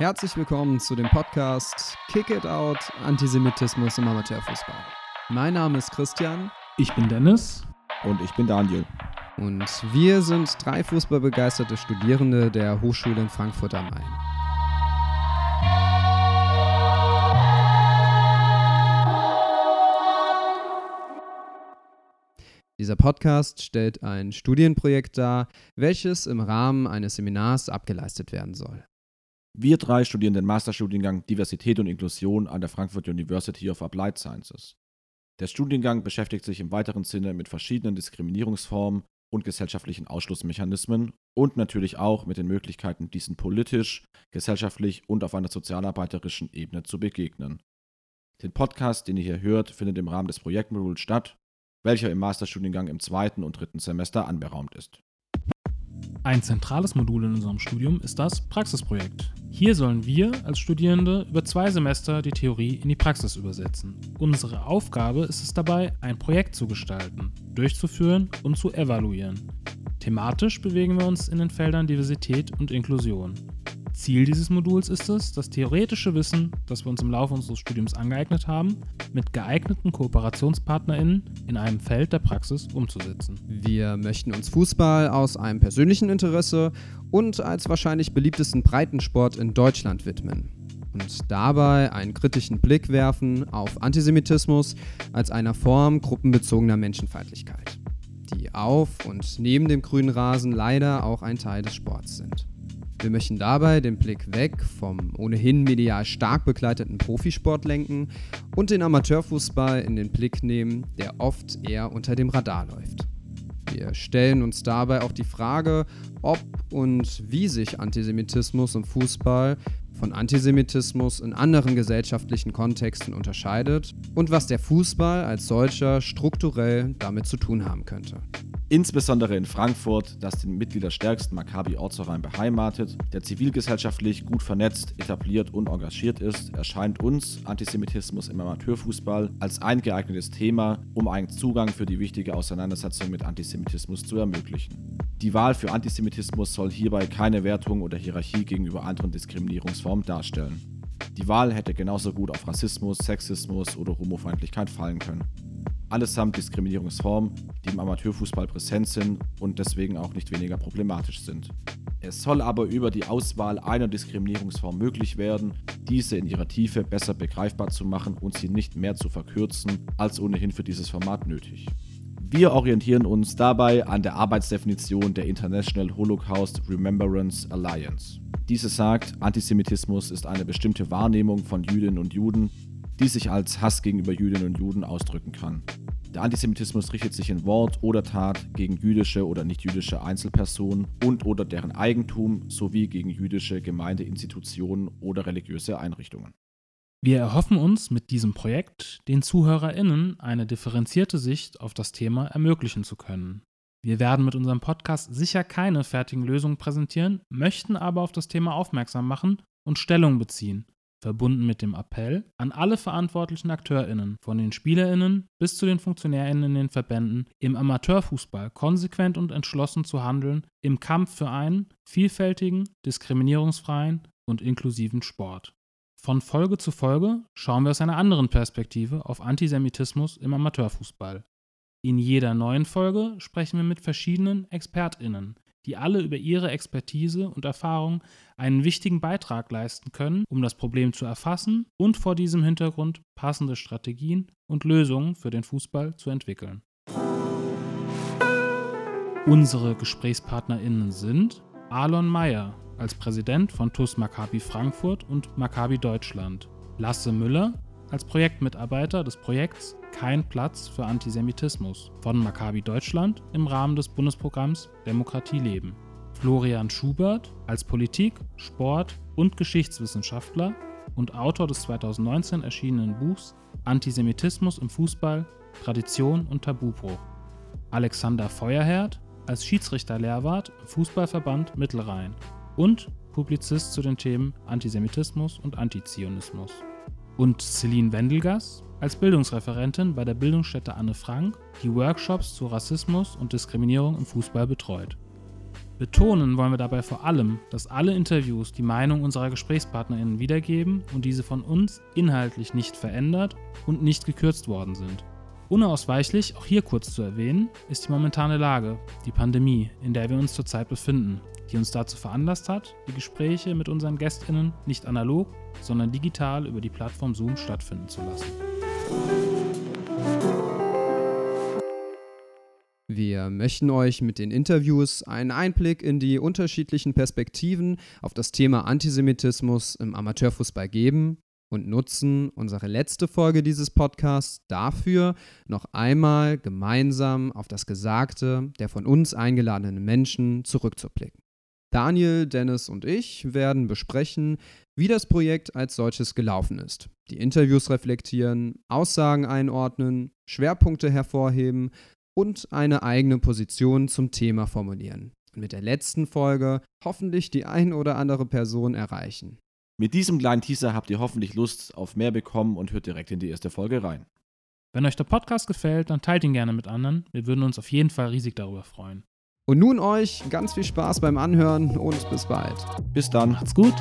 Herzlich willkommen zu dem Podcast Kick It Out Antisemitismus im Amateurfußball. Mein Name ist Christian. Ich bin Dennis. Und ich bin Daniel. Und wir sind drei fußballbegeisterte Studierende der Hochschule in Frankfurt am Main. Dieser Podcast stellt ein Studienprojekt dar, welches im Rahmen eines Seminars abgeleistet werden soll. Wir drei studieren den Masterstudiengang Diversität und Inklusion an der Frankfurt University of Applied Sciences. Der Studiengang beschäftigt sich im weiteren Sinne mit verschiedenen Diskriminierungsformen und gesellschaftlichen Ausschlussmechanismen und natürlich auch mit den Möglichkeiten, diesen politisch, gesellschaftlich und auf einer sozialarbeiterischen Ebene zu begegnen. Den Podcast, den ihr hier hört, findet im Rahmen des Projektmoduls statt welcher im Masterstudiengang im zweiten und dritten Semester anberaumt ist. Ein zentrales Modul in unserem Studium ist das Praxisprojekt. Hier sollen wir als Studierende über zwei Semester die Theorie in die Praxis übersetzen. Unsere Aufgabe ist es dabei, ein Projekt zu gestalten, durchzuführen und zu evaluieren. Thematisch bewegen wir uns in den Feldern Diversität und Inklusion. Ziel dieses Moduls ist es, das theoretische Wissen, das wir uns im Laufe unseres Studiums angeeignet haben, mit geeigneten KooperationspartnerInnen in einem Feld der Praxis umzusetzen. Wir möchten uns Fußball aus einem persönlichen Interesse und als wahrscheinlich beliebtesten Breitensport in Deutschland widmen und dabei einen kritischen Blick werfen auf Antisemitismus als einer Form gruppenbezogener Menschenfeindlichkeit, die auf und neben dem grünen Rasen leider auch ein Teil des Sports sind. Wir möchten dabei den Blick weg vom ohnehin medial stark begleiteten Profisport lenken und den Amateurfußball in den Blick nehmen, der oft eher unter dem Radar läuft. Wir stellen uns dabei auch die Frage, ob und wie sich Antisemitismus im Fußball von Antisemitismus in anderen gesellschaftlichen Kontexten unterscheidet und was der Fußball als solcher strukturell damit zu tun haben könnte. Insbesondere in Frankfurt, das den mitgliederstärksten Maccabi-Ortsverein beheimatet, der zivilgesellschaftlich gut vernetzt, etabliert und engagiert ist, erscheint uns Antisemitismus im Amateurfußball als ein geeignetes Thema, um einen Zugang für die wichtige Auseinandersetzung mit Antisemitismus zu ermöglichen. Die Wahl für Antisemitismus soll hierbei keine Wertung oder Hierarchie gegenüber anderen Diskriminierungsformen darstellen. Die Wahl hätte genauso gut auf Rassismus, Sexismus oder Homofeindlichkeit fallen können allesamt Diskriminierungsformen, die im Amateurfußball präsent sind und deswegen auch nicht weniger problematisch sind. Es soll aber über die Auswahl einer Diskriminierungsform möglich werden, diese in ihrer Tiefe besser begreifbar zu machen und sie nicht mehr zu verkürzen, als ohnehin für dieses Format nötig. Wir orientieren uns dabei an der Arbeitsdefinition der International Holocaust Remembrance Alliance. Diese sagt, Antisemitismus ist eine bestimmte Wahrnehmung von Jüdinnen und Juden, die sich als Hass gegenüber Jüdinnen und Juden ausdrücken kann. Der Antisemitismus richtet sich in Wort oder Tat gegen jüdische oder nichtjüdische Einzelpersonen und oder deren Eigentum sowie gegen jüdische Gemeindeinstitutionen oder religiöse Einrichtungen. Wir erhoffen uns mit diesem Projekt, den ZuhörerInnen eine differenzierte Sicht auf das Thema ermöglichen zu können. Wir werden mit unserem Podcast sicher keine fertigen Lösungen präsentieren, möchten aber auf das Thema aufmerksam machen und Stellung beziehen verbunden mit dem Appell an alle verantwortlichen AkteurInnen, von den SpielerInnen bis zu den FunktionärInnen in den Verbänden, im Amateurfußball konsequent und entschlossen zu handeln, im Kampf für einen vielfältigen, diskriminierungsfreien und inklusiven Sport. Von Folge zu Folge schauen wir aus einer anderen Perspektive auf Antisemitismus im Amateurfußball. In jeder neuen Folge sprechen wir mit verschiedenen ExpertInnen, die alle über ihre Expertise und Erfahrung einen wichtigen Beitrag leisten können, um das Problem zu erfassen und vor diesem Hintergrund passende Strategien und Lösungen für den Fußball zu entwickeln. Unsere GesprächspartnerInnen sind Alon Meyer als Präsident von TUS Maccabi Frankfurt und Maccabi Deutschland, Lasse Müller als Projektmitarbeiter des Projekts Kein Platz für Antisemitismus von Maccabi Deutschland im Rahmen des Bundesprogramms Demokratie leben. Florian Schubert als Politik-, Sport- und Geschichtswissenschaftler und Autor des 2019 erschienenen Buchs Antisemitismus im Fußball, Tradition und Tabubruch. Alexander Feuerherd als Schiedsrichter-Lehrwart im Fußballverband Mittelrhein und Publizist zu den Themen Antisemitismus und Antizionismus und Celine Wendelgas als Bildungsreferentin bei der Bildungsstätte Anne Frank, die Workshops zu Rassismus und Diskriminierung im Fußball betreut. Betonen wollen wir dabei vor allem, dass alle Interviews die Meinung unserer GesprächspartnerInnen wiedergeben und diese von uns inhaltlich nicht verändert und nicht gekürzt worden sind. Unausweichlich, auch hier kurz zu erwähnen, ist die momentane Lage, die Pandemie, in der wir uns zurzeit befinden, die uns dazu veranlasst hat, die Gespräche mit unseren GästInnen nicht analog, sondern digital über die Plattform Zoom stattfinden zu lassen. Wir möchten euch mit den Interviews einen Einblick in die unterschiedlichen Perspektiven auf das Thema Antisemitismus im Amateurfußball geben und nutzen unsere letzte Folge dieses Podcasts dafür, noch einmal gemeinsam auf das Gesagte der von uns eingeladenen Menschen zurückzublicken. Daniel, Dennis und ich werden besprechen, wie das Projekt als solches gelaufen ist, die Interviews reflektieren, Aussagen einordnen, Schwerpunkte hervorheben und eine eigene Position zum Thema formulieren. Und mit der letzten Folge hoffentlich die ein oder andere Person erreichen. Mit diesem kleinen Teaser habt ihr hoffentlich Lust auf mehr bekommen und hört direkt in die erste Folge rein. Wenn euch der Podcast gefällt, dann teilt ihn gerne mit anderen. Wir würden uns auf jeden Fall riesig darüber freuen. Und nun euch ganz viel Spaß beim Anhören und bis bald. Bis dann. Macht's gut.